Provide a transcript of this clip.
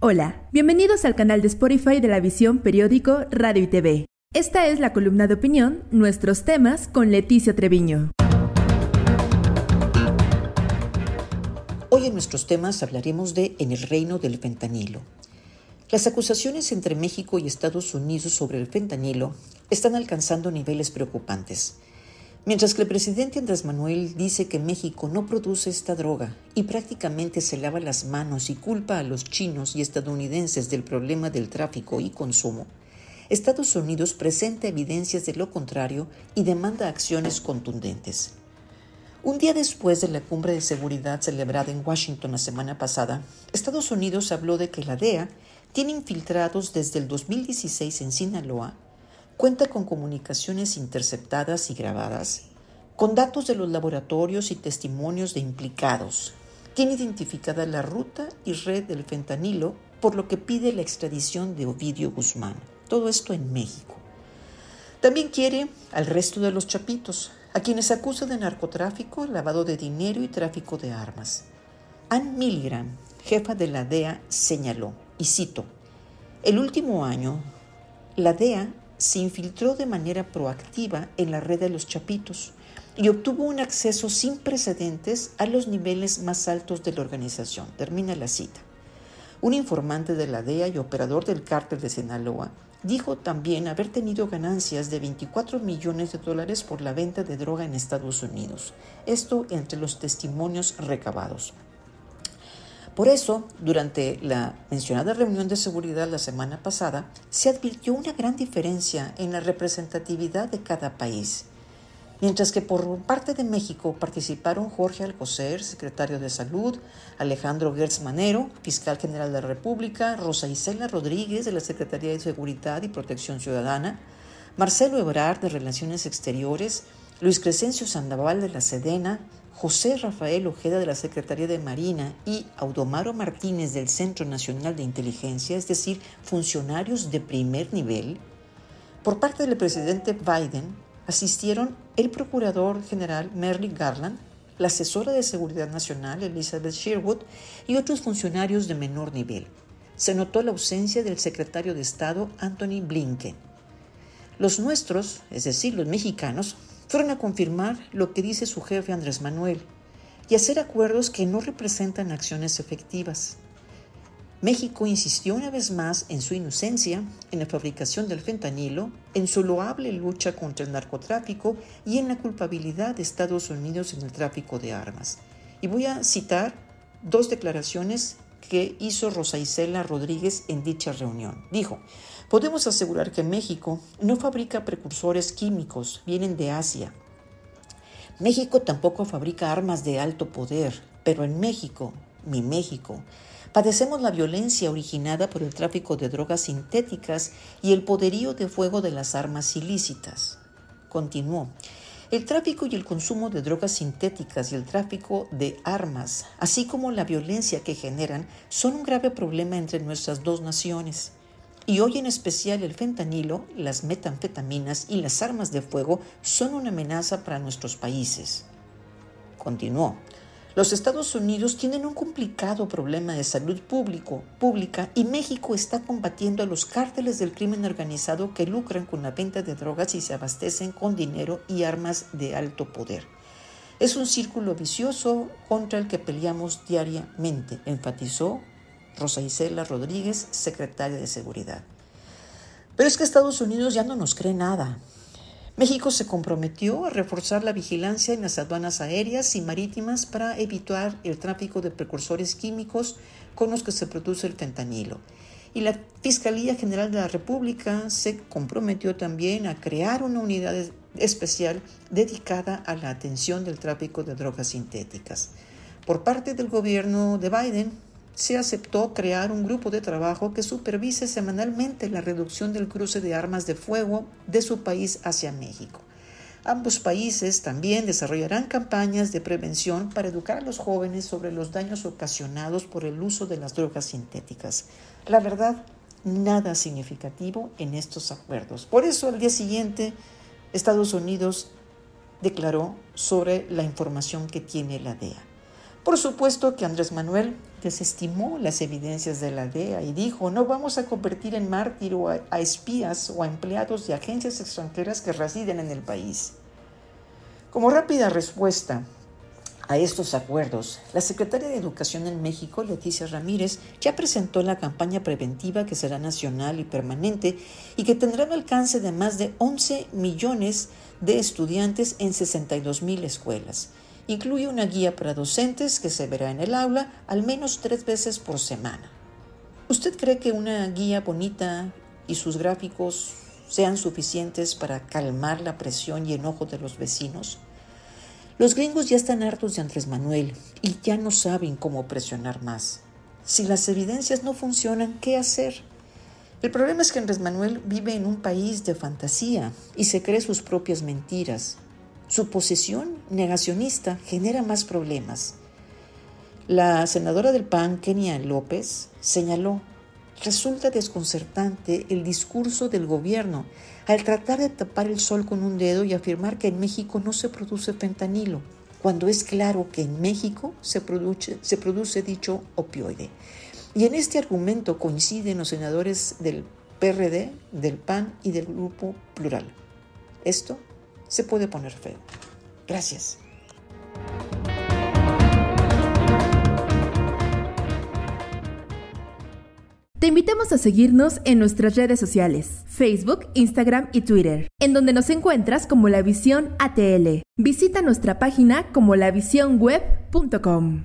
Hola, bienvenidos al canal de Spotify de la visión periódico Radio y TV. Esta es la columna de opinión, nuestros temas con Leticia Treviño. Hoy en nuestros temas hablaremos de En el reino del fentanilo. Las acusaciones entre México y Estados Unidos sobre el fentanilo están alcanzando niveles preocupantes. Mientras que el presidente Andrés Manuel dice que México no produce esta droga y prácticamente se lava las manos y culpa a los chinos y estadounidenses del problema del tráfico y consumo, Estados Unidos presenta evidencias de lo contrario y demanda acciones contundentes. Un día después de la cumbre de seguridad celebrada en Washington la semana pasada, Estados Unidos habló de que la DEA tiene infiltrados desde el 2016 en Sinaloa cuenta con comunicaciones interceptadas y grabadas, con datos de los laboratorios y testimonios de implicados. Tiene identificada la ruta y red del fentanilo, por lo que pide la extradición de Ovidio Guzmán. Todo esto en México. También quiere al resto de los chapitos, a quienes acusa de narcotráfico, lavado de dinero y tráfico de armas. Ann Milgram, jefa de la DEA, señaló, y cito, el último año, la DEA se infiltró de manera proactiva en la red de los chapitos y obtuvo un acceso sin precedentes a los niveles más altos de la organización. Termina la cita. Un informante de la DEA y operador del cártel de Sinaloa dijo también haber tenido ganancias de 24 millones de dólares por la venta de droga en Estados Unidos. Esto entre los testimonios recabados. Por eso, durante la mencionada reunión de seguridad la semana pasada, se advirtió una gran diferencia en la representatividad de cada país. Mientras que por parte de México participaron Jorge Alcocer, secretario de Salud, Alejandro Gertz Manero, fiscal general de la República, Rosa Isela Rodríguez de la Secretaría de Seguridad y Protección Ciudadana, Marcelo Ebrard de Relaciones Exteriores, Luis Crescencio Sandoval de la Sedena, José Rafael Ojeda de la Secretaría de Marina y Audomaro Martínez del Centro Nacional de Inteligencia, es decir, funcionarios de primer nivel, por parte del presidente Biden asistieron el Procurador General Merrick Garland, la asesora de Seguridad Nacional Elizabeth Sherwood y otros funcionarios de menor nivel. Se notó la ausencia del secretario de Estado Anthony Blinken. Los nuestros, es decir, los mexicanos, fueron a confirmar lo que dice su jefe Andrés Manuel y hacer acuerdos que no representan acciones efectivas. México insistió una vez más en su inocencia en la fabricación del fentanilo, en su loable lucha contra el narcotráfico y en la culpabilidad de Estados Unidos en el tráfico de armas. Y voy a citar dos declaraciones que hizo Rosa Isela Rodríguez en dicha reunión. Dijo, podemos asegurar que México no fabrica precursores químicos, vienen de Asia. México tampoco fabrica armas de alto poder, pero en México, mi México, padecemos la violencia originada por el tráfico de drogas sintéticas y el poderío de fuego de las armas ilícitas. Continuó. El tráfico y el consumo de drogas sintéticas y el tráfico de armas, así como la violencia que generan, son un grave problema entre nuestras dos naciones. Y hoy en especial el fentanilo, las metanfetaminas y las armas de fuego son una amenaza para nuestros países. Continuó. Los Estados Unidos tienen un complicado problema de salud pública y México está combatiendo a los cárteles del crimen organizado que lucran con la venta de drogas y se abastecen con dinero y armas de alto poder. Es un círculo vicioso contra el que peleamos diariamente, enfatizó Rosa Isela Rodríguez, secretaria de Seguridad. Pero es que Estados Unidos ya no nos cree nada. México se comprometió a reforzar la vigilancia en las aduanas aéreas y marítimas para evitar el tráfico de precursores químicos con los que se produce el fentanilo. Y la Fiscalía General de la República se comprometió también a crear una unidad especial dedicada a la atención del tráfico de drogas sintéticas. Por parte del gobierno de Biden, se aceptó crear un grupo de trabajo que supervise semanalmente la reducción del cruce de armas de fuego de su país hacia México. Ambos países también desarrollarán campañas de prevención para educar a los jóvenes sobre los daños ocasionados por el uso de las drogas sintéticas. La verdad, nada significativo en estos acuerdos. Por eso al día siguiente, Estados Unidos declaró sobre la información que tiene la DEA. Por supuesto que Andrés Manuel desestimó las evidencias de la DEA y dijo, no vamos a convertir en mártir a, a espías o a empleados de agencias extranjeras que residen en el país. Como rápida respuesta a estos acuerdos, la secretaria de Educación en México, Leticia Ramírez, ya presentó la campaña preventiva que será nacional y permanente y que tendrá un alcance de más de 11 millones de estudiantes en 62 mil escuelas. Incluye una guía para docentes que se verá en el aula al menos tres veces por semana. ¿Usted cree que una guía bonita y sus gráficos sean suficientes para calmar la presión y enojo de los vecinos? Los gringos ya están hartos de Andrés Manuel y ya no saben cómo presionar más. Si las evidencias no funcionan, ¿qué hacer? El problema es que Andrés Manuel vive en un país de fantasía y se cree sus propias mentiras. Su posición negacionista genera más problemas. La senadora del PAN, Kenia López, señaló Resulta desconcertante el discurso del gobierno al tratar de tapar el sol con un dedo y afirmar que en México no se produce fentanilo, cuando es claro que en México se produce, se produce dicho opioide. Y en este argumento coinciden los senadores del PRD, del PAN y del Grupo Plural. Esto se puede poner feo. Gracias. Te invitamos a seguirnos en nuestras redes sociales, Facebook, Instagram y Twitter, en donde nos encuentras como La Visión ATL. Visita nuestra página como lavisionweb.com.